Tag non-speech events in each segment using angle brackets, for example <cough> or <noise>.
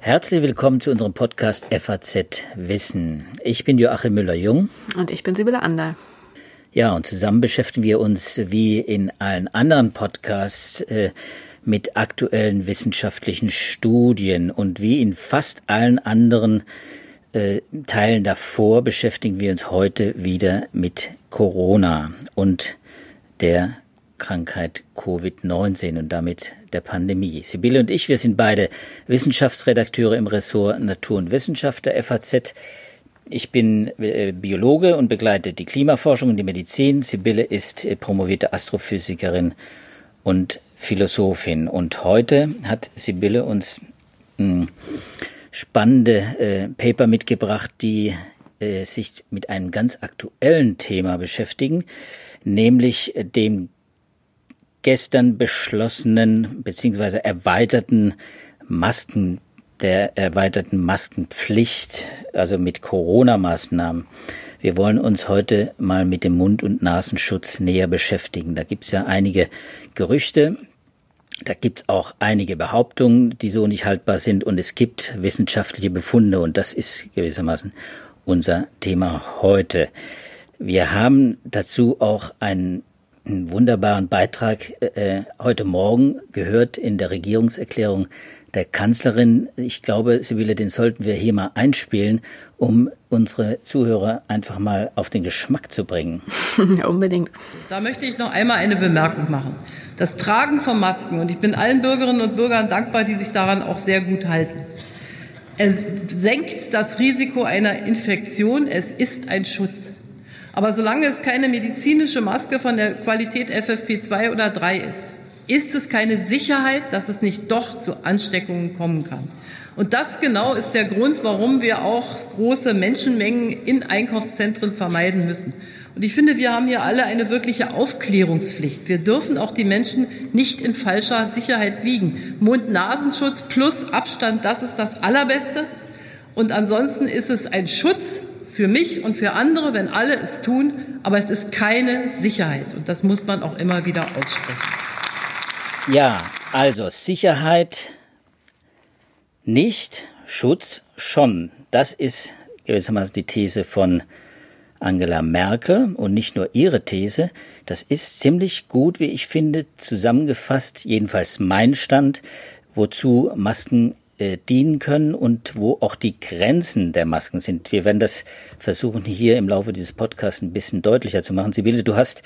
Herzlich willkommen zu unserem Podcast FAZ Wissen. Ich bin Joachim Müller-Jung. Und ich bin Sibylle Ander. Ja, und zusammen beschäftigen wir uns wie in allen anderen Podcasts äh, mit aktuellen wissenschaftlichen Studien. Und wie in fast allen anderen äh, Teilen davor beschäftigen wir uns heute wieder mit Corona und der Krankheit Covid-19 und damit der Pandemie. Sibylle und ich, wir sind beide Wissenschaftsredakteure im Ressort Natur und Wissenschaft der FAZ. Ich bin äh, Biologe und begleite die Klimaforschung und die Medizin. Sibylle ist äh, promovierte Astrophysikerin und Philosophin. Und heute hat Sibylle uns hm, spannende äh, Paper mitgebracht, die sich mit einem ganz aktuellen Thema beschäftigen, nämlich dem gestern beschlossenen bzw. erweiterten Masken, der erweiterten Maskenpflicht, also mit Corona-Maßnahmen. Wir wollen uns heute mal mit dem Mund- und Nasenschutz näher beschäftigen. Da gibt es ja einige Gerüchte, da gibt es auch einige Behauptungen, die so nicht haltbar sind und es gibt wissenschaftliche Befunde und das ist gewissermaßen unser Thema heute. Wir haben dazu auch einen einen wunderbaren Beitrag äh, heute Morgen gehört in der Regierungserklärung der Kanzlerin. Ich glaube, Sibylle, den sollten wir hier mal einspielen, um unsere Zuhörer einfach mal auf den Geschmack zu bringen. <laughs> Ja, unbedingt. Da möchte ich noch einmal eine Bemerkung machen. Das Tragen von Masken, und ich bin allen Bürgerinnen und Bürgern dankbar, die sich daran auch sehr gut halten. Es senkt das Risiko einer Infektion. Es ist ein Schutz. Aber solange es keine medizinische Maske von der Qualität FFP2 oder 3 ist, ist es keine Sicherheit, dass es nicht doch zu Ansteckungen kommen kann. Und das genau ist der Grund, warum wir auch große Menschenmengen in Einkaufszentren vermeiden müssen. Und ich finde, wir haben hier alle eine wirkliche Aufklärungspflicht. Wir dürfen auch die Menschen nicht in falscher Sicherheit wiegen. Mund-Nasenschutz plus Abstand, das ist das Allerbeste. Und ansonsten ist es ein Schutz für mich und für andere, wenn alle es tun, aber es ist keine Sicherheit und das muss man auch immer wieder aussprechen. Ja, also Sicherheit nicht, Schutz schon. Das ist gewissermaßen die These von Angela Merkel und nicht nur ihre These. Das ist ziemlich gut, wie ich finde, zusammengefasst, jedenfalls mein Stand, wozu Masken äh, dienen können und wo auch die Grenzen der Masken sind. Wir werden das versuchen, hier im Laufe dieses Podcasts ein bisschen deutlicher zu machen. Sibylle, du hast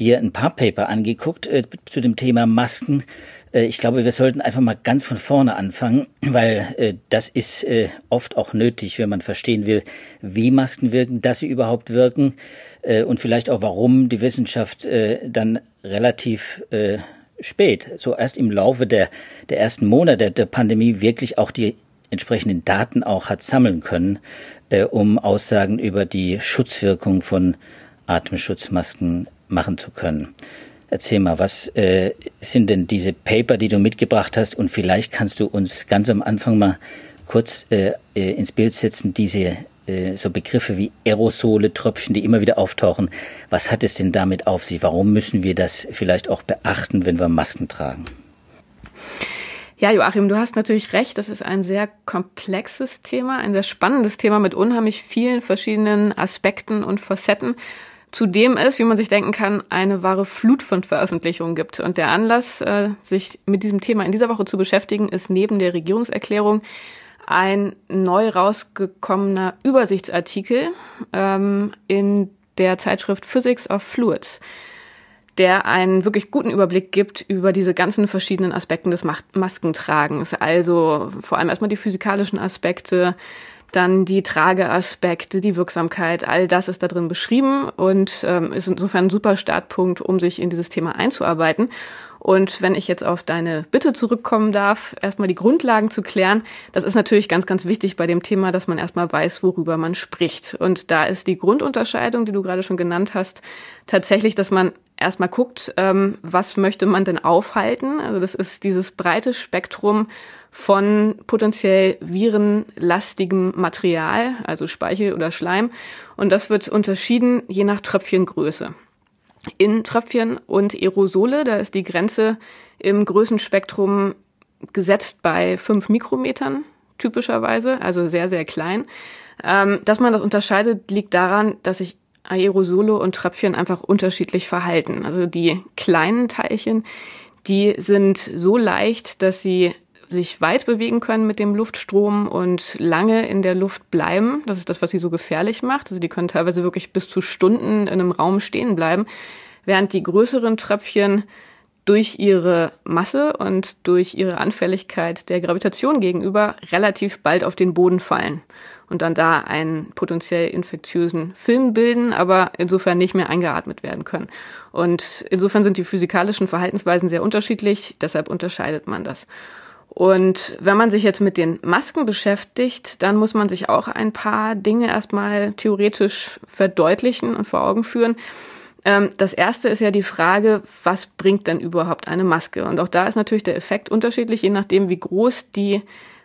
dir ein paar Paper angeguckt äh, zu dem Thema Masken. Äh, ich glaube, wir sollten einfach mal ganz von vorne anfangen, weil äh, das ist äh, oft auch nötig, wenn man verstehen will, wie Masken wirken, dass sie überhaupt wirken äh, und vielleicht auch, warum die Wissenschaft äh, dann relativ äh, spät, so erst im Laufe der, der ersten Monate der Pandemie wirklich auch die entsprechenden Daten auch hat sammeln können, äh, um Aussagen über die Schutzwirkung von Atemschutzmasken machen zu können. Erzähl mal, was äh, sind denn diese Paper, die du mitgebracht hast? Und vielleicht kannst du uns ganz am Anfang mal kurz äh, äh ins Bild setzen, diese äh, so Begriffe wie Aerosole, Tröpfchen, die immer wieder auftauchen. Was hat es denn damit auf sich? Warum müssen wir das vielleicht auch beachten, wenn wir Masken tragen? Ja, Joachim, du hast natürlich recht. Das ist ein sehr komplexes Thema, ein sehr spannendes Thema mit unheimlich vielen verschiedenen Aspekten und Facetten. Zudem ist, wie man sich denken kann, eine wahre Flut von Veröffentlichungen gibt. Und der Anlass, äh, sich mit diesem Thema in dieser Woche zu beschäftigen, ist neben der Regierungserklärung ein neu rausgekommener Übersichtsartikel ähm, in der Zeitschrift Physics of Fluids, der einen wirklich guten Überblick gibt über diese ganzen verschiedenen Aspekte des Maskentragens. Also vor allem erstmal die physikalischen Aspekte, dann die Trageaspekte, die Wirksamkeit, all das ist da drin beschrieben und ähm, ist insofern ein super Startpunkt, um sich in dieses Thema einzuarbeiten. Und wenn ich jetzt auf deine Bitte zurückkommen darf, erstmal die Grundlagen zu klären, das ist natürlich ganz, ganz wichtig bei dem Thema, dass man erstmal weiß, worüber man spricht. Und da ist die Grundunterscheidung, die du gerade schon genannt hast, tatsächlich, dass man erstmal guckt, ähm, was möchte man denn aufhalten. Also das ist dieses breite Spektrum von potenziell virenlastigem Material, also Speichel oder Schleim. Und das wird unterschieden je nach Tröpfchengröße. In Tröpfchen und Aerosole. Da ist die Grenze im Größenspektrum gesetzt bei fünf Mikrometern typischerweise, also sehr, sehr klein. Ähm, dass man das unterscheidet, liegt daran, dass sich Aerosole und Tröpfchen einfach unterschiedlich verhalten. Also die kleinen Teilchen, die sind so leicht, dass sie sich weit bewegen können mit dem Luftstrom und lange in der Luft bleiben. Das ist das, was sie so gefährlich macht. Also die können teilweise wirklich bis zu Stunden in einem Raum stehen bleiben, während die größeren Tröpfchen durch ihre Masse und durch ihre Anfälligkeit der Gravitation gegenüber relativ bald auf den Boden fallen und dann da einen potenziell infektiösen Film bilden, aber insofern nicht mehr eingeatmet werden können. Und insofern sind die physikalischen Verhaltensweisen sehr unterschiedlich, deshalb unterscheidet man das. Und wenn man sich jetzt mit den Masken beschäftigt, dann muss man sich auch ein paar Dinge erstmal theoretisch verdeutlichen und vor Augen führen. Ähm, das erste ist ja die Frage, was bringt denn überhaupt eine Maske? Und auch da ist natürlich der Effekt unterschiedlich, je nachdem, wie groß die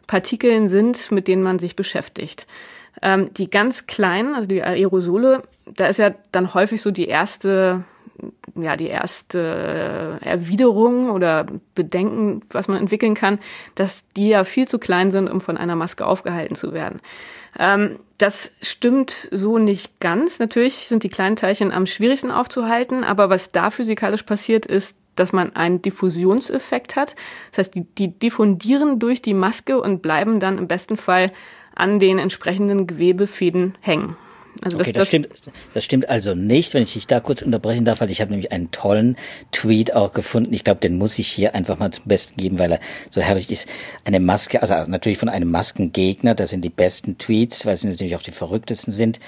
Partikeln sind, mit denen man sich beschäftigt. Ähm, die ganz kleinen, also die Aerosole, da ist ja dann häufig so die erste ja, die erste Erwiderung oder Bedenken, was man entwickeln kann, dass die ja viel zu klein sind, um von einer Maske aufgehalten zu werden. Ähm, das stimmt so nicht ganz. Natürlich sind die kleinen Teilchen am schwierigsten aufzuhalten, aber was da physikalisch passiert ist, dass man einen Diffusionseffekt hat. Das heißt, die, die diffundieren durch die Maske und bleiben dann im besten Fall an den entsprechenden Gewebefäden hängen. Also das, okay, das, das, stimmt, das stimmt also nicht, wenn ich dich da kurz unterbrechen darf, weil ich habe nämlich einen tollen Tweet auch gefunden. Ich glaube, den muss ich hier einfach mal zum Besten geben, weil er so herrlich ist. Eine Maske, also natürlich von einem Maskengegner, das sind die besten Tweets, weil sie natürlich auch die verrücktesten sind.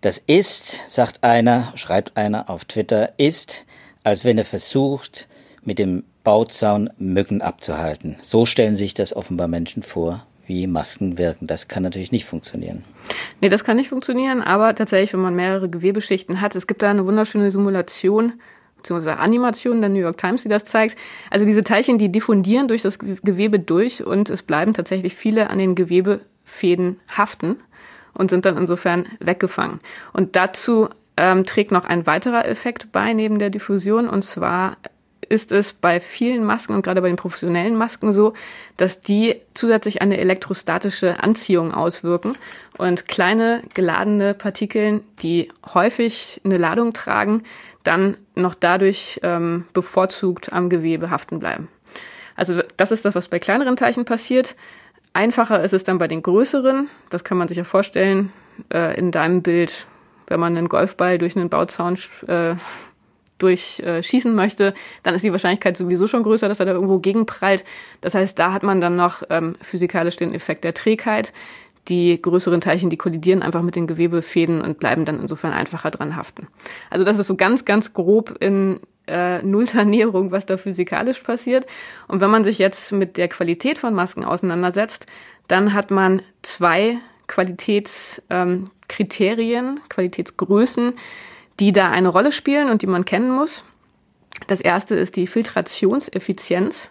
Das ist, sagt einer, schreibt einer auf Twitter, ist, als wenn er versucht, mit dem Bauzaun Mücken abzuhalten. So stellen sich das offenbar Menschen vor wie Masken wirken. Das kann natürlich nicht funktionieren. Nee, das kann nicht funktionieren, aber tatsächlich, wenn man mehrere Gewebeschichten hat, es gibt da eine wunderschöne Simulation, beziehungsweise Animation der New York Times, die das zeigt. Also diese Teilchen, die diffundieren durch das Gewebe durch und es bleiben tatsächlich viele an den Gewebefäden haften und sind dann insofern weggefangen. Und dazu ähm, trägt noch ein weiterer Effekt bei neben der Diffusion und zwar ist es bei vielen Masken und gerade bei den professionellen Masken so, dass die zusätzlich eine elektrostatische Anziehung auswirken und kleine geladene Partikeln, die häufig eine Ladung tragen, dann noch dadurch ähm, bevorzugt am Gewebe haften bleiben. Also das ist das, was bei kleineren Teilchen passiert. Einfacher ist es dann bei den größeren. Das kann man sich ja vorstellen äh, in deinem Bild, wenn man einen Golfball durch einen Bauzaun äh, durchschießen möchte, dann ist die Wahrscheinlichkeit sowieso schon größer, dass er da irgendwo gegenprallt. Das heißt, da hat man dann noch ähm, physikalisch den Effekt der Trägheit. Die größeren Teilchen, die kollidieren einfach mit den Gewebefäden und bleiben dann insofern einfacher dran haften. Also das ist so ganz, ganz grob in äh, Nullternährung, was da physikalisch passiert. Und wenn man sich jetzt mit der Qualität von Masken auseinandersetzt, dann hat man zwei Qualitätskriterien, ähm, Qualitätsgrößen, die da eine Rolle spielen und die man kennen muss. Das erste ist die Filtrationseffizienz.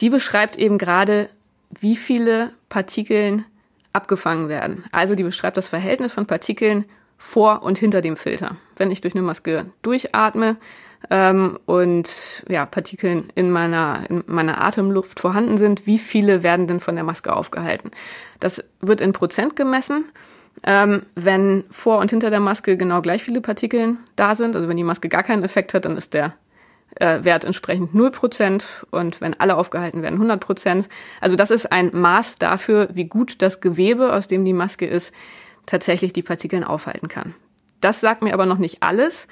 Die beschreibt eben gerade, wie viele Partikeln abgefangen werden. Also die beschreibt das Verhältnis von Partikeln vor und hinter dem Filter. Wenn ich durch eine Maske durchatme ähm, und ja, Partikeln in meiner, in meiner Atemluft vorhanden sind, wie viele werden denn von der Maske aufgehalten? Das wird in Prozent gemessen ähm, wenn vor und hinter der Maske genau gleich viele Partikeln da sind, also wenn die Maske gar keinen Effekt hat, dann ist der äh, Wert entsprechend 0% und wenn alle aufgehalten werden 100%. Also das ist ein Maß dafür, wie gut das Gewebe, aus dem die Maske ist, tatsächlich die Partikeln aufhalten kann. Das sagt mir aber noch nicht alles,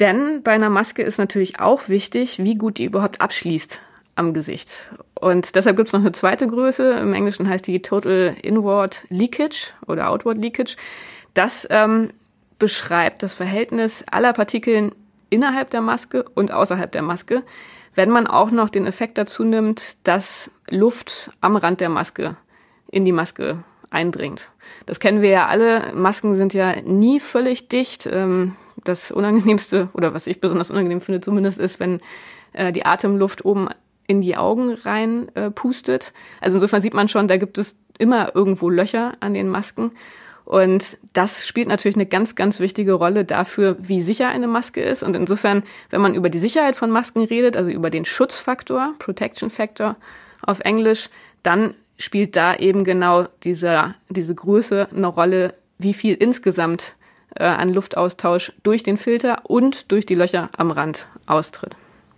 denn bei einer Maske ist natürlich auch wichtig, wie gut die überhaupt abschließt am Gesicht. Und deshalb gibt es noch eine zweite Größe. Im Englischen heißt die Total Inward Leakage oder Outward Leakage. Das ähm, beschreibt das Verhältnis aller Partikeln innerhalb der Maske und außerhalb der Maske, wenn man auch noch den Effekt dazu nimmt, dass Luft am Rand der Maske in die Maske eindringt. Das kennen wir ja alle. Masken sind ja nie völlig dicht. Ähm, das Unangenehmste, oder was ich besonders unangenehm finde zumindest, ist, wenn äh, die Atemluft oben in die Augen rein äh, pustet. Also insofern sieht man schon, da gibt es immer irgendwo Löcher an den Masken. Und das spielt natürlich eine ganz, ganz wichtige Rolle dafür, wie sicher eine Maske ist. Und insofern, wenn man über die Sicherheit von Masken redet, also über den Schutzfaktor, Protection Factor auf Englisch, dann spielt da eben genau diese, diese Größe eine Rolle, wie viel insgesamt äh, an Luftaustausch durch den Filter und durch die Löcher am Rand austritt.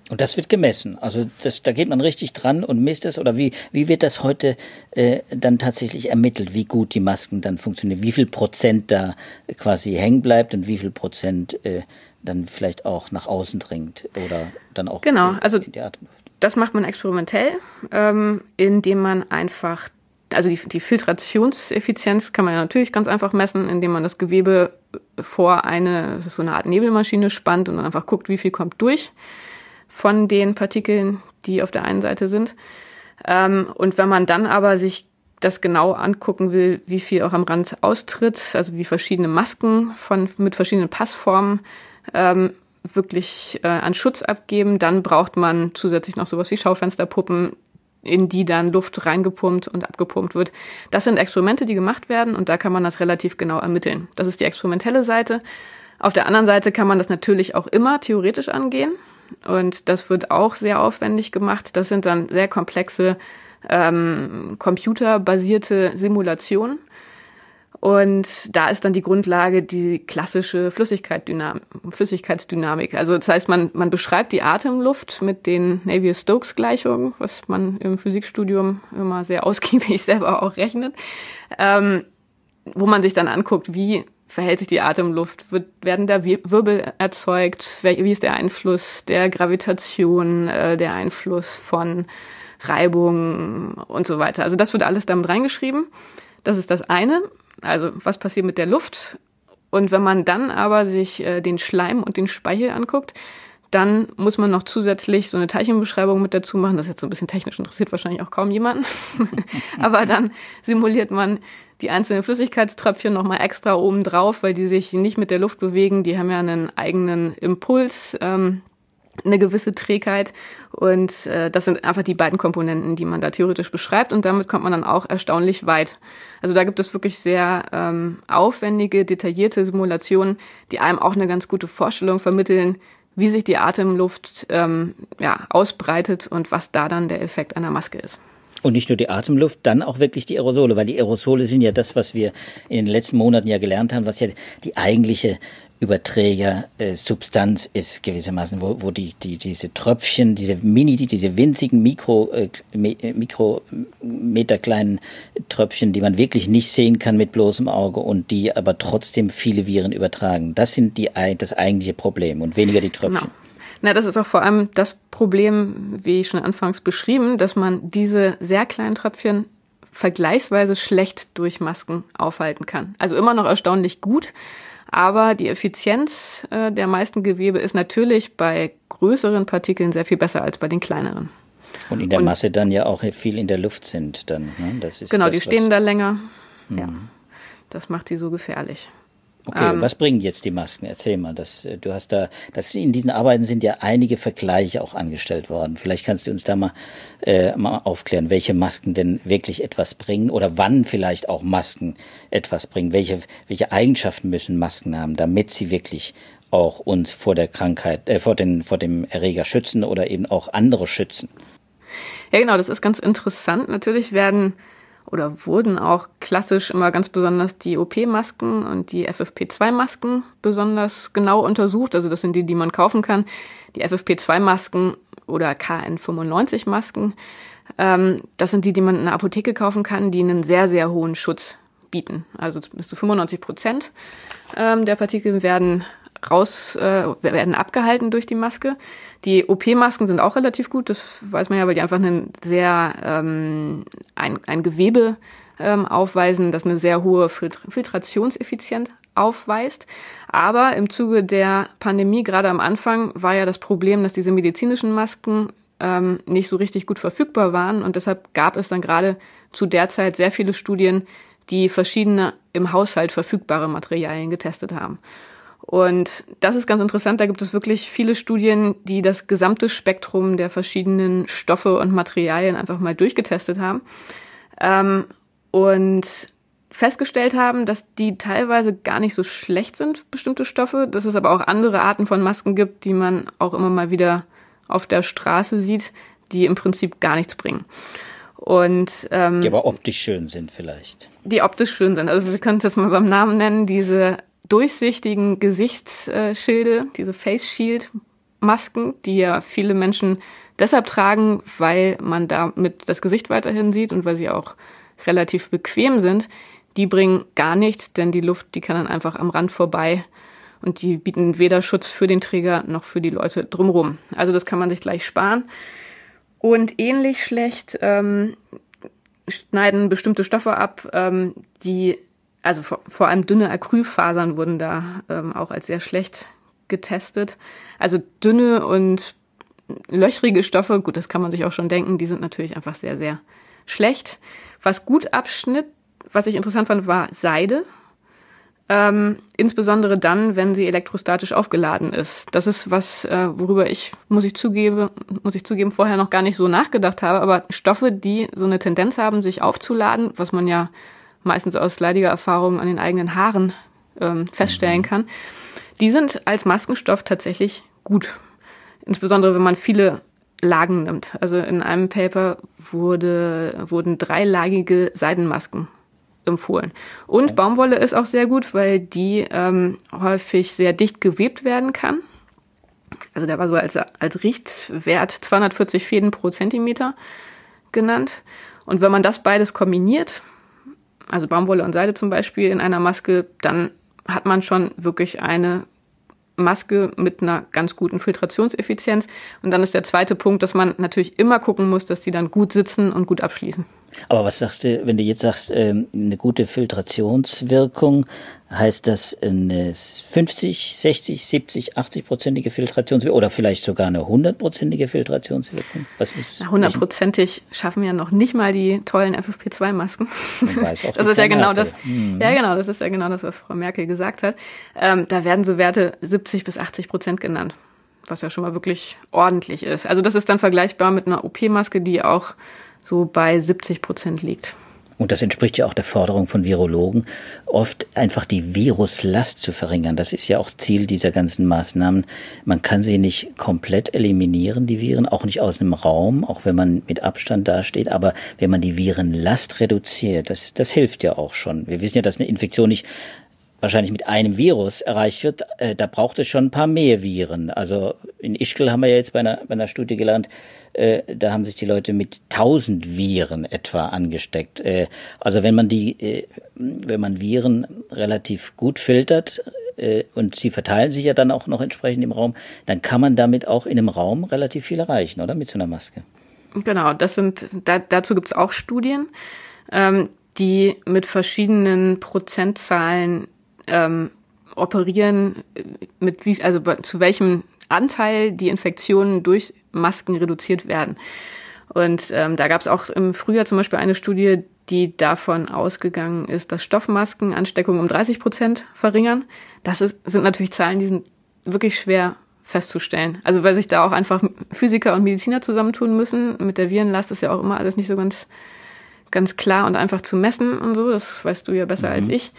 Und das wird gemessen. Also das, da geht man richtig dran und misst es. Oder wie, wie wird das heute äh, dann tatsächlich ermittelt, wie gut die Masken dann funktionieren? Wie viel Prozent da quasi hängen bleibt und wie viel Prozent äh, dann vielleicht auch nach außen dringt oder dann auch genau, also in die Atemluft? Das macht man experimentell, ähm, indem man einfach also die, die Filtrationseffizienz kann man ja natürlich ganz einfach messen, indem man das Gewebe vor eine, das ist so eine Art Nebelmaschine spannt und dann einfach guckt, wie viel kommt durch von den Partikeln, die auf der einen Seite sind. Ähm, und wenn man dann aber sich das genau angucken will, wie viel auch am Rand austritt, also wie verschiedene Masken von, mit verschiedenen Passformen ähm, wirklich äh, an Schutz abgeben, dann braucht man zusätzlich noch sowas wie Schaufensterpuppen, in die dann Luft reingepumpt und abgepumpt wird. Das sind Experimente, die gemacht werden und da kann man das relativ genau ermitteln. Das ist die experimentelle Seite. Auf der anderen Seite kann man das natürlich auch immer theoretisch angehen. Und das wird auch sehr aufwendig gemacht. Das sind dann sehr komplexe ähm, computerbasierte Simulationen. Und da ist dann die Grundlage die klassische Flüssigkeitsdynamik. Also das heißt, man, man beschreibt die Atemluft mit den Navier-Stokes-Gleichungen, was man im Physikstudium immer sehr ausgiebig <laughs> selber auch rechnet, ähm, wo man sich dann anguckt, wie verhält sich die Atemluft? Wird, werden da Wirbel erzeugt? Wie ist der Einfluss der Gravitation, äh, der Einfluss von Reibung und so weiter? Also das wird alles damit reingeschrieben. Das ist das eine. Also was passiert mit der Luft? Und wenn man dann aber sich äh, den Schleim und den Speichel anguckt, dann muss man noch zusätzlich so eine Teilchenbeschreibung mit dazu machen. Das ist jetzt so ein bisschen technisch interessiert wahrscheinlich auch kaum jemanden. <laughs> aber dann simuliert man die einzelnen Flüssigkeitströpfchen nochmal extra oben drauf, weil die sich nicht mit der Luft bewegen. Die haben ja einen eigenen Impuls, ähm, eine gewisse Trägheit. Und äh, das sind einfach die beiden Komponenten, die man da theoretisch beschreibt. Und damit kommt man dann auch erstaunlich weit. Also da gibt es wirklich sehr ähm, aufwendige, detaillierte Simulationen, die einem auch eine ganz gute Vorstellung vermitteln, wie sich die Atemluft ähm, ja, ausbreitet und was da dann der Effekt einer Maske ist. Und nicht nur die Atemluft, dann auch wirklich die Aerosole, weil die Aerosole sind ja das, was wir in den letzten Monaten ja gelernt haben, was ja die eigentliche Überträgersubstanz äh, ist gewissermaßen, wo, wo die, die, diese Tröpfchen, diese mini, diese winzigen Mikro, äh, äh Mikrometer kleinen Tröpfchen, die man wirklich nicht sehen kann mit bloßem Auge und die aber trotzdem viele Viren übertragen. Das sind die, das eigentliche Problem und weniger die Tröpfchen. Genau. Na, das ist auch vor allem das Problem, wie schon anfangs beschrieben, dass man diese sehr kleinen Tröpfchen vergleichsweise schlecht durch Masken aufhalten kann. Also immer noch erstaunlich gut, aber die Effizienz äh, der meisten Gewebe ist natürlich bei größeren Partikeln sehr viel besser als bei den kleineren. Und in der Und, Masse dann ja auch viel in der Luft sind dann. Ne? Das ist genau, das, die stehen da länger. Mhm. Ja, das macht sie so gefährlich. Okay, ähm, was bringen jetzt die Masken? Erzähl mal, das, äh, du hast da, das, in diesen Arbeiten sind ja einige Vergleiche auch angestellt worden. Vielleicht kannst du uns da mal, äh, mal aufklären, welche Masken denn wirklich etwas bringen oder wann vielleicht auch Masken etwas bringen. Welche, welche Eigenschaften müssen Masken haben, damit sie wirklich auch uns vor der Krankheit, äh, vor, den, vor dem Erreger schützen oder eben auch andere schützen? Ja, genau, das ist ganz interessant. Natürlich werden oder wurden auch klassisch immer ganz besonders die OP-Masken und die FFP2-Masken besonders genau untersucht. Also das sind die, die man kaufen kann. Die FFP2-Masken oder KN95-Masken, ähm, das sind die, die man in der Apotheke kaufen kann, die einen sehr, sehr hohen Schutz bieten. Also bis zu 95 Prozent ähm, der Partikel werden raus, äh, werden abgehalten durch die Maske. Die OP-Masken sind auch relativ gut, das weiß man ja, weil die einfach einen sehr ähm, ein, ein Gewebe ähm, aufweisen, das eine sehr hohe Filtrationseffizienz aufweist. Aber im Zuge der Pandemie, gerade am Anfang, war ja das Problem, dass diese medizinischen Masken ähm, nicht so richtig gut verfügbar waren und deshalb gab es dann gerade zu der Zeit sehr viele Studien, die verschiedene im Haushalt verfügbare Materialien getestet haben. Und das ist ganz interessant. Da gibt es wirklich viele Studien, die das gesamte Spektrum der verschiedenen Stoffe und Materialien einfach mal durchgetestet haben. Ähm, und festgestellt haben, dass die teilweise gar nicht so schlecht sind, bestimmte Stoffe, dass es aber auch andere Arten von Masken gibt, die man auch immer mal wieder auf der Straße sieht, die im Prinzip gar nichts bringen. Und ähm, die aber optisch schön sind vielleicht. Die optisch schön sind. Also wir können es jetzt mal beim Namen nennen, diese durchsichtigen Gesichtsschilde, diese Face Shield Masken, die ja viele Menschen deshalb tragen, weil man damit das Gesicht weiterhin sieht und weil sie auch relativ bequem sind. Die bringen gar nichts, denn die Luft, die kann dann einfach am Rand vorbei und die bieten weder Schutz für den Träger noch für die Leute drumherum. Also das kann man sich gleich sparen. Und ähnlich schlecht ähm, schneiden bestimmte Stoffe ab, ähm, die, also vor, vor allem dünne Acrylfasern wurden da ähm, auch als sehr schlecht getestet. Also dünne und löchrige Stoffe, gut, das kann man sich auch schon denken, die sind natürlich einfach sehr, sehr schlecht. Was gut abschnitt, was ich interessant fand, war Seide. Ähm, insbesondere dann, wenn sie elektrostatisch aufgeladen ist. Das ist was, äh, worüber ich, muss ich zugeben, muss ich zugeben, vorher noch gar nicht so nachgedacht habe. Aber Stoffe, die so eine Tendenz haben, sich aufzuladen, was man ja meistens aus leidiger Erfahrung an den eigenen Haaren ähm, feststellen kann, die sind als Maskenstoff tatsächlich gut. Insbesondere wenn man viele Lagen nimmt. Also in einem Paper wurde, wurden dreilagige Seidenmasken empfohlen. Und Baumwolle ist auch sehr gut, weil die ähm, häufig sehr dicht gewebt werden kann. Also der war so als, als Richtwert 240 Fäden pro Zentimeter genannt. Und wenn man das beides kombiniert, also Baumwolle und Seide zum Beispiel in einer Maske, dann hat man schon wirklich eine Maske mit einer ganz guten Filtrationseffizienz. Und dann ist der zweite Punkt, dass man natürlich immer gucken muss, dass die dann gut sitzen und gut abschließen. Aber was sagst du, wenn du jetzt sagst, ähm, eine gute Filtrationswirkung, heißt das eine 50, 60, 70, 80-prozentige Filtrationswirkung oder vielleicht sogar eine 100-prozentige Filtrationswirkung? Was ist, Hundertprozentig schaffen ja noch nicht mal die tollen FFP2-Masken. <laughs> Das ist ja genau das. Mhm. Ja, genau, das ist ja genau das, was Frau Merkel gesagt hat. Ähm, da werden so Werte 70 bis 80 Prozent genannt was ja schon mal wirklich ordentlich ist. Also das ist dann vergleichbar mit einer OP-Maske, die auch so bei 70 Prozent liegt. Und das entspricht ja auch der Forderung von Virologen, oft einfach die Viruslast zu verringern. Das ist ja auch Ziel dieser ganzen Maßnahmen. Man kann sie nicht komplett eliminieren, die Viren, auch nicht aus einem Raum, auch wenn man mit Abstand dasteht. Aber wenn man die Virenlast reduziert, das, das hilft ja auch schon. Wir wissen ja, dass eine Infektion nicht wahrscheinlich mit einem Virus erreicht wird, äh, da braucht es schon ein paar mehr Viren. Also in Ischgl haben wir ja jetzt bei einer, bei einer Studie gelernt, äh, da haben sich die Leute mit tausend Viren etwa angesteckt. Äh, also wenn man die, äh, wenn man Viren relativ gut filtert, äh, und sie verteilen sich ja dann auch noch entsprechend im Raum, dann kann man damit auch in einem Raum relativ viel erreichen, oder? Mit so einer Maske. Genau, das sind, da, dazu gibt es auch Studien, ähm, die mit verschiedenen Prozentzahlen ähm, operieren, mit wie, also zu welchem Anteil die Infektionen durch Masken reduziert werden. Und ähm, da gab es auch im Frühjahr zum Beispiel eine Studie, die davon ausgegangen ist, dass Stoffmasken Ansteckungen um 30 Prozent verringern. Das ist, sind natürlich Zahlen, die sind wirklich schwer festzustellen. Also weil sich da auch einfach Physiker und Mediziner zusammentun müssen. Mit der Virenlast ist ja auch immer alles nicht so ganz, ganz klar und einfach zu messen und so. Das weißt du ja besser mhm. als ich.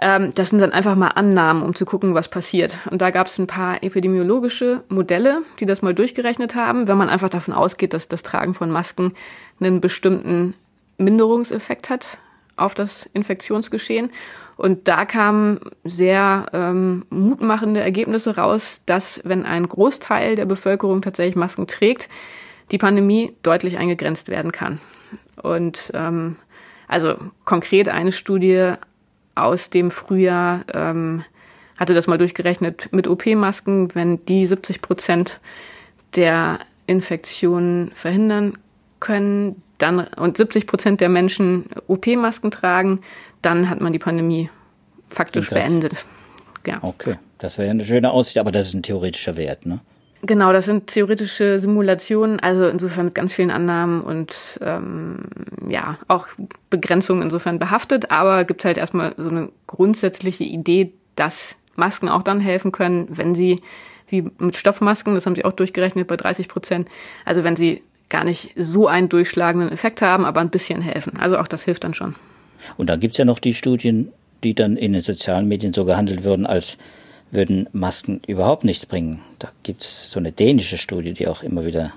Ähm, das sind dann einfach mal Annahmen, um zu gucken, was passiert. Und da gab es ein paar epidemiologische Modelle, die das mal durchgerechnet haben, wenn man einfach davon ausgeht, dass das Tragen von Masken einen bestimmten Minderungseffekt hat auf das Infektionsgeschehen. Und da kamen sehr ähm, mutmachende Ergebnisse raus, dass wenn ein Großteil der Bevölkerung tatsächlich Masken trägt, die Pandemie deutlich eingegrenzt werden kann. Und ähm, also konkret eine Studie aus dem Frühjahr ähm, hatte das mal durchgerechnet mit OP-Masken, wenn die 70 Prozent der Infektionen verhindern können, dann und 70 Prozent der Menschen OP-Masken tragen, dann hat man die Pandemie faktisch beendet. Ja. Okay, das wäre eine schöne Aussicht, aber das ist ein theoretischer Wert, ne? Genau, das sind theoretische Simulationen, also insofern mit ganz vielen Annahmen und ähm, ja, auch Begrenzungen insofern behaftet, aber gibt halt erstmal so eine grundsätzliche Idee, dass Masken auch dann helfen können, wenn sie, wie mit Stoffmasken, das haben sie auch durchgerechnet bei 30 Prozent, also wenn sie gar nicht so einen durchschlagenden Effekt haben, aber ein bisschen helfen. Also auch das hilft dann schon. Und dann gibt es ja noch die Studien, die dann in den sozialen Medien so gehandelt würden, als würden Masken überhaupt nichts bringen. Da gibt es so eine dänische Studie, die auch immer wieder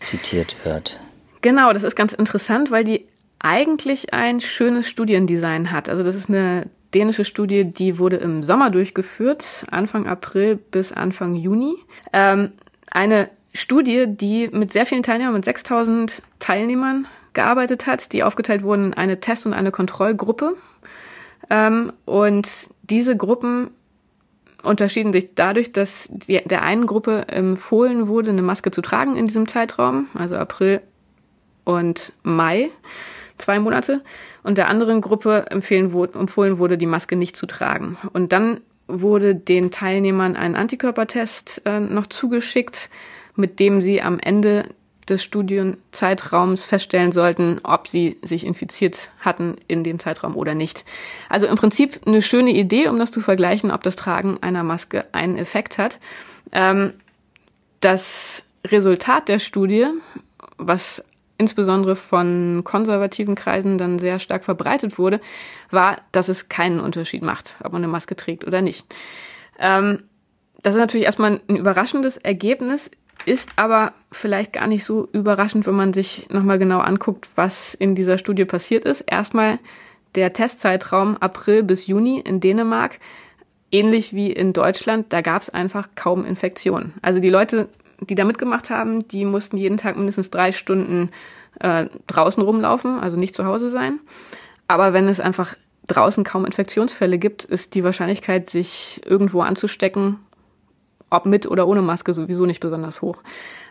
zitiert wird. Genau, das ist ganz interessant, weil die eigentlich ein schönes Studiendesign hat. Also das ist eine dänische Studie, die wurde im Sommer durchgeführt, Anfang April bis Anfang Juni. Ähm, eine Studie, die mit sehr vielen Teilnehmern, mit 6000 Teilnehmern gearbeitet hat, die aufgeteilt wurden in eine Test- und eine Kontrollgruppe. Ähm, und diese Gruppen unterschieden sich dadurch, dass die, der einen Gruppe empfohlen wurde, eine Maske zu tragen in diesem Zeitraum, also April und Mai, zwei Monate, und der anderen Gruppe empfehlen, empfohlen wurde, die Maske nicht zu tragen. Und dann wurde den Teilnehmern ein Antikörpertest äh, noch zugeschickt, mit dem sie am Ende des Studienzeitraums feststellen sollten, ob sie sich infiziert hatten in dem Zeitraum oder nicht. Also im Prinzip eine schöne Idee, um das zu vergleichen, ob das Tragen einer Maske einen Effekt hat. Ähm, das Resultat der Studie, was insbesondere von konservativen Kreisen dann sehr stark verbreitet wurde, war, dass es keinen Unterschied macht, ob man eine Maske trägt oder nicht. Ähm, das ist natürlich erstmal ein überraschendes Ergebnis ist aber vielleicht gar nicht so überraschend, wenn man sich nochmal genau anguckt, was in dieser Studie passiert ist. Erstmal der Testzeitraum April bis Juni in Dänemark, ähnlich wie in Deutschland, da gab es einfach kaum Infektionen. Also die Leute, die da mitgemacht haben, die mussten jeden Tag mindestens drei Stunden äh, draußen rumlaufen, also nicht zu Hause sein. Aber wenn es einfach draußen kaum Infektionsfälle gibt, ist die Wahrscheinlichkeit, sich irgendwo anzustecken, ob mit oder ohne Maske sowieso nicht besonders hoch.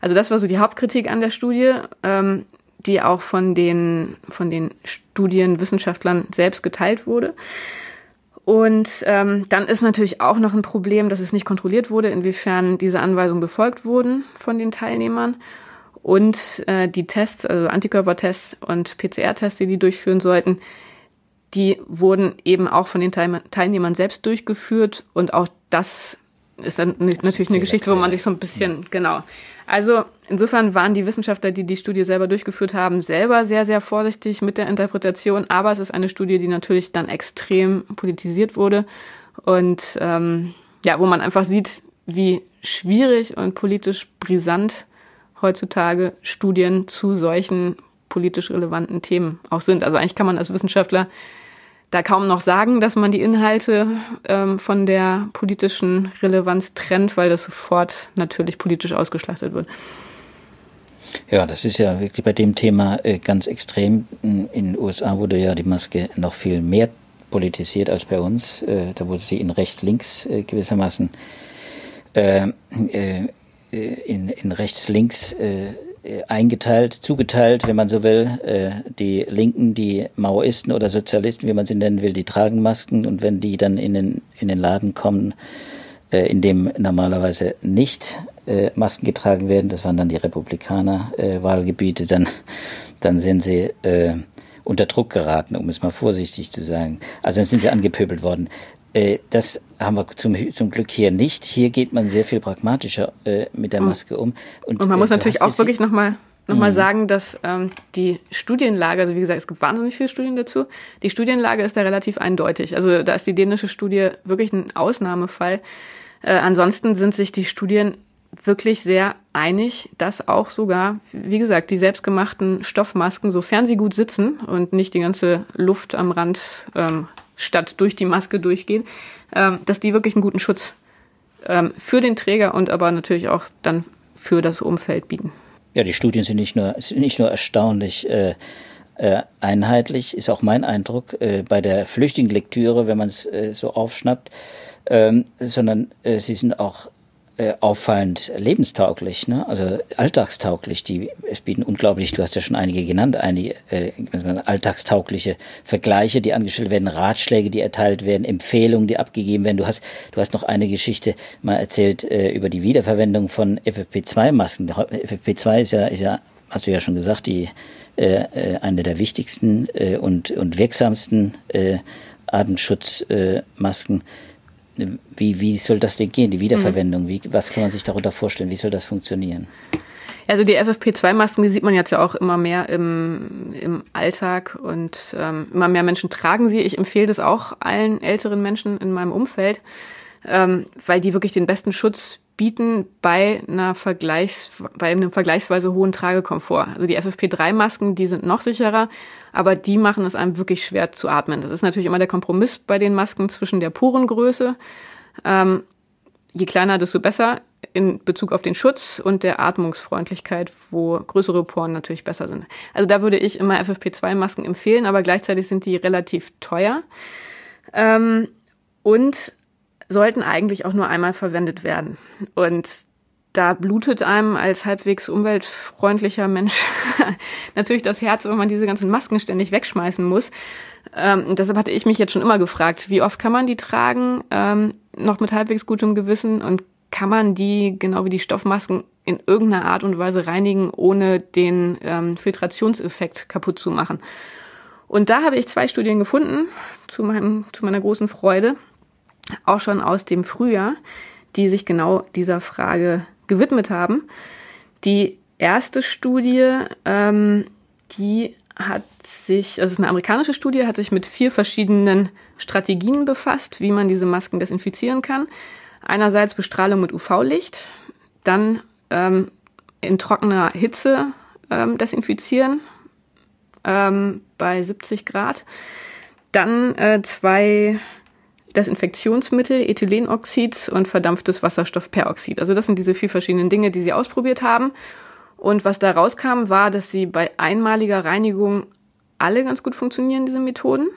Also das war so die Hauptkritik an der Studie, ähm, die auch von den, von den Studienwissenschaftlern selbst geteilt wurde. Und ähm, dann ist natürlich auch noch ein Problem, dass es nicht kontrolliert wurde, inwiefern diese Anweisungen befolgt wurden von den Teilnehmern. Und äh, die Tests, also Antikörpertests und PCR-Tests, die die durchführen sollten, die wurden eben auch von den Teilnehmern selbst durchgeführt. Und auch das ist dann natürlich eine Geschichte, wo man sich so ein bisschen, genau. Also insofern waren die Wissenschaftler, die die Studie selber durchgeführt haben, selber sehr, sehr vorsichtig mit der Interpretation. Aber es ist eine Studie, die natürlich dann extrem politisiert wurde und ähm, ja, wo man einfach sieht, wie schwierig und politisch brisant heutzutage Studien zu solchen politisch relevanten Themen auch sind. Also eigentlich kann man als Wissenschaftler da kaum noch sagen, dass man die Inhalte ähm, von der politischen Relevanz trennt, weil das sofort natürlich politisch ausgeschlachtet wird. Ja, das ist ja wirklich bei dem Thema äh, ganz extrem. In den USA wurde ja die Maske noch viel mehr politisiert als bei uns. Äh, da wurde sie in rechts-links äh, gewissermaßen äh, äh, in, in rechts-links äh, äh, eingeteilt, zugeteilt, wenn man so will. Äh, die Linken, die Maoisten oder Sozialisten, wie man sie nennen will, die tragen Masken und wenn die dann in den, in den Laden kommen, äh, in dem normalerweise nicht Masken getragen werden, das waren dann die Republikaner-Wahlgebiete, dann, dann sind sie unter Druck geraten, um es mal vorsichtig zu sagen. Also dann sind sie angepöbelt worden. Äh, das haben wir zum, zum Glück hier nicht. Hier geht man sehr viel pragmatischer äh, mit der Maske um. Und, und man muss äh, natürlich auch wirklich nochmal noch mal mhm. sagen, dass ähm, die Studienlage, also wie gesagt, es gibt wahnsinnig viele Studien dazu, die Studienlage ist da relativ eindeutig. Also da ist die dänische Studie wirklich ein Ausnahmefall. Äh, ansonsten sind sich die Studien wirklich sehr einig, dass auch sogar, wie gesagt, die selbstgemachten Stoffmasken, sofern sie gut sitzen und nicht die ganze Luft am Rand ähm, statt durch die Maske durchgehen, ähm, dass die wirklich einen guten Schutz ähm, für den Träger und aber natürlich auch dann für das Umfeld bieten. Ja, die Studien sind nicht nur, sind nicht nur erstaunlich äh, äh, einheitlich, ist auch mein Eindruck äh, bei der flüchtigen Lektüre, wenn man es äh, so aufschnappt, ähm, sondern sie sind auch äh, auffallend lebenstauglich, ne? also alltagstauglich. Die es bieten unglaublich, du hast ja schon einige genannt, einige äh, alltagstaugliche Vergleiche, die angestellt werden, Ratschläge, die erteilt werden, Empfehlungen, die abgegeben werden. Du hast, du hast noch eine Geschichte mal erzählt äh, über die Wiederverwendung von FFP2-Masken. FFP2 ist ja, ist ja, hast du ja schon gesagt, die äh, äh, eine der wichtigsten äh, und, und wirksamsten äh, Atemschutzmasken. Äh, wie, wie soll das denn gehen, die Wiederverwendung? Wie, was kann man sich darunter vorstellen? Wie soll das funktionieren? Also die FFP2-Masken, die sieht man jetzt ja auch immer mehr im, im Alltag und ähm, immer mehr Menschen tragen sie. Ich empfehle das auch allen älteren Menschen in meinem Umfeld, ähm, weil die wirklich den besten Schutz bieten bei einer Vergleichs, bei einem vergleichsweise hohen Tragekomfort. Also die FFP3-Masken, die sind noch sicherer, aber die machen es einem wirklich schwer zu atmen. Das ist natürlich immer der Kompromiss bei den Masken zwischen der Porengröße. Ähm, je kleiner, desto besser in Bezug auf den Schutz und der Atmungsfreundlichkeit, wo größere Poren natürlich besser sind. Also da würde ich immer FFP2-Masken empfehlen, aber gleichzeitig sind die relativ teuer. Ähm, und sollten eigentlich auch nur einmal verwendet werden. Und da blutet einem als halbwegs umweltfreundlicher Mensch <laughs> natürlich das Herz, wenn man diese ganzen Masken ständig wegschmeißen muss. Ähm, deshalb hatte ich mich jetzt schon immer gefragt, wie oft kann man die tragen, ähm, noch mit halbwegs gutem Gewissen und kann man die, genau wie die Stoffmasken, in irgendeiner Art und Weise reinigen, ohne den ähm, Filtrationseffekt kaputt zu machen. Und da habe ich zwei Studien gefunden, zu, meinem, zu meiner großen Freude auch schon aus dem Frühjahr, die sich genau dieser Frage gewidmet haben. Die erste Studie, ähm, die hat sich, also es ist eine amerikanische Studie, hat sich mit vier verschiedenen Strategien befasst, wie man diese Masken desinfizieren kann. Einerseits Bestrahlung mit UV-Licht, dann ähm, in trockener Hitze ähm, desinfizieren ähm, bei 70 Grad. Dann äh, zwei Desinfektionsmittel, Ethylenoxid und verdampftes Wasserstoffperoxid. Also das sind diese vier verschiedenen Dinge, die sie ausprobiert haben. Und was da rauskam, war, dass sie bei einmaliger Reinigung alle ganz gut funktionieren, diese Methoden.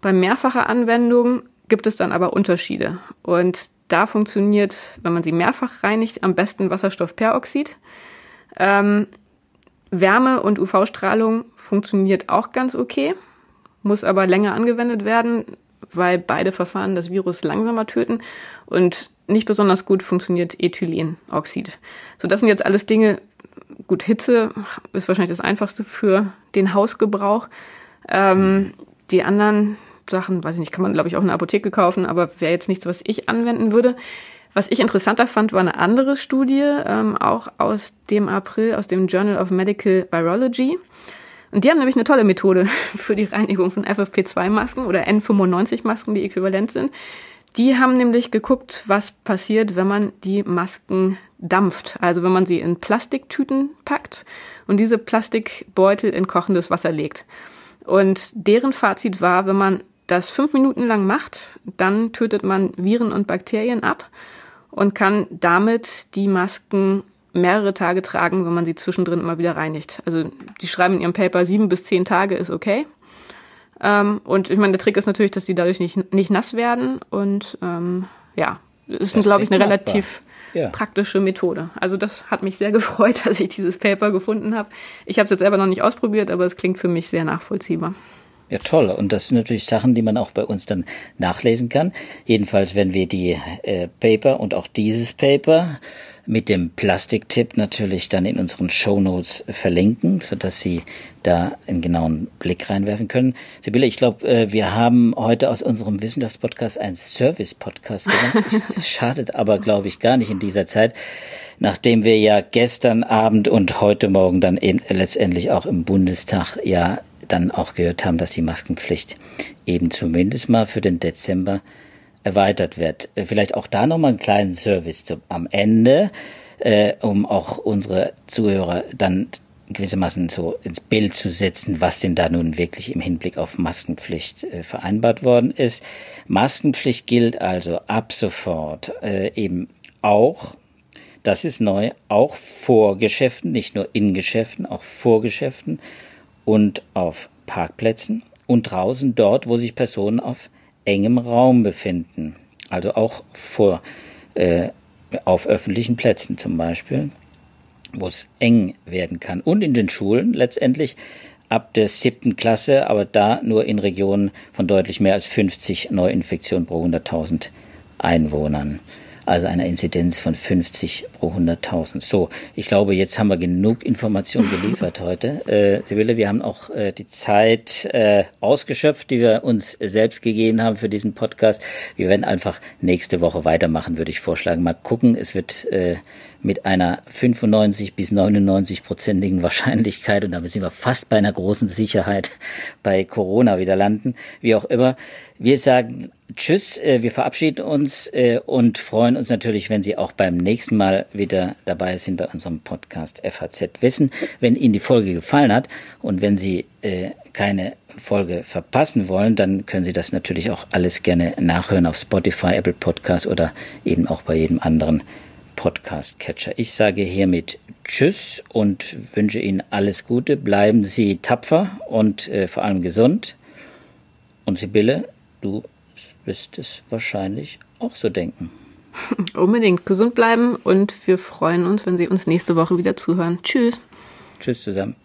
Bei mehrfacher Anwendung gibt es dann aber Unterschiede. Und da funktioniert, wenn man sie mehrfach reinigt, am besten Wasserstoffperoxid. Ähm, Wärme und UV-Strahlung funktioniert auch ganz okay, muss aber länger angewendet werden weil beide Verfahren das Virus langsamer töten und nicht besonders gut funktioniert Ethylenoxid. So, das sind jetzt alles Dinge, gut, Hitze ist wahrscheinlich das einfachste für den Hausgebrauch. Ähm, die anderen Sachen, weiß ich nicht, kann man, glaube ich, auch in der Apotheke kaufen, aber wäre jetzt nichts, was ich anwenden würde. Was ich interessanter fand, war eine andere Studie, ähm, auch aus dem April, aus dem Journal of Medical Virology. Und die haben nämlich eine tolle Methode <laughs> für die Reinigung von FFP2-Masken oder N95-Masken, die äquivalent sind. Die haben nämlich geguckt, was passiert, wenn man die Masken dampft. Also wenn man sie in Plastiktüten packt und diese Plastikbeutel in kochendes Wasser legt. Und deren Fazit war, wenn man das fünf Minuten lang macht, dann tötet man Viren und Bakterien ab und kann damit die Masken mehrere Tage tragen, wenn man sie zwischendrin immer wieder reinigt. Also die schreiben in ihrem Paper, sieben bis zehn Tage ist okay. Ähm, und ich meine, der Trick ist natürlich, dass die dadurch nicht, nicht nass werden. Und ähm, ja, ist, glaube ich, eine relativ ja. praktische Methode. Also das hat mich sehr <laughs> gefreut, dass ich dieses Paper gefunden habe. Ich habe es jetzt selber noch nicht ausprobiert, aber es klingt für mich sehr nachvollziehbar. Ja, toll. Und das sind natürlich Sachen, die man auch bei uns dann nachlesen kann. Jedenfalls, wenn wir die äh, Paper und auch dieses Paper mit dem Plastiktipp natürlich dann in unseren Show Notes verlinken, sodass Sie da einen genauen Blick reinwerfen können. Sibylle, ich glaube, äh, wir haben heute aus unserem Wissenschaftspodcast einen Service-Podcast gemacht. <laughs> Das schadet aber, glaube ich, gar nicht in dieser Zeit, nachdem wir ja gestern Abend und heute Morgen dann eben letztendlich auch im Bundestag ja dann auch gehört haben, dass die Maskenpflicht eben zumindest mal für den Dezember erweitert wird. Äh, vielleicht auch da nochmal einen kleinen Service zum, am Ende, äh, um auch unsere Zuhörer dann gewissermaßen so ins Bild zu setzen, was denn da nun wirklich im Hinblick auf Maskenpflicht äh, vereinbart worden ist. Maskenpflicht gilt also ab sofort äh, eben auch, das ist neu, auch vor Geschäften, nicht nur in Geschäften, auch vor Geschäften und auf Parkplätzen und draußen dort, wo sich Personen auf engem Raum befinden. Also auch vor, äh, auf öffentlichen Plätzen zum Beispiel, wo es eng werden kann. Und in den Schulen letztendlich ab der siebten Klasse, aber da nur in Regionen von deutlich mehr als 50 Neuinfektionen pro 100.000 Einwohnern also einer Inzidenz von 50 pro 100.000. So, ich glaube, jetzt haben wir genug Informationen <laughs> geliefert heute. Äh, Sibylle, wir haben auch äh, die Zeit äh, ausgeschöpft, die wir uns selbst gegeben haben für diesen Podcast. Wir werden einfach nächste Woche weitermachen, würde ich vorschlagen. Mal gucken, es wird äh, mit einer 95 bis 99 prozentigen <laughs> Wahrscheinlichkeit und damit sind wir fast bei einer großen Sicherheit bei Corona wieder landen. Wie auch immer. Wir sagen Tschüss, äh, wir verabschieden uns äh, und freuen uns natürlich, wenn Sie auch beim nächsten Mal wieder dabei sind bei unserem Podcast FAZ Wissen. Wenn Ihnen die Folge gefallen hat und wenn Sie äh, keine Folge verpassen wollen, dann können Sie das natürlich auch alles gerne nachhören auf Spotify, Apple Podcast oder eben auch bei jedem anderen Podcast-Catcher. Ich sage hiermit Tschüss und wünsche Ihnen alles Gute. Bleiben Sie tapfer und vor allem gesund. Und Sibylle, du wirst es wahrscheinlich auch so denken. <laughs> Unbedingt gesund bleiben und wir freuen uns, wenn Sie uns nächste Woche wieder zuhören. Tschüss. Tschüss zusammen.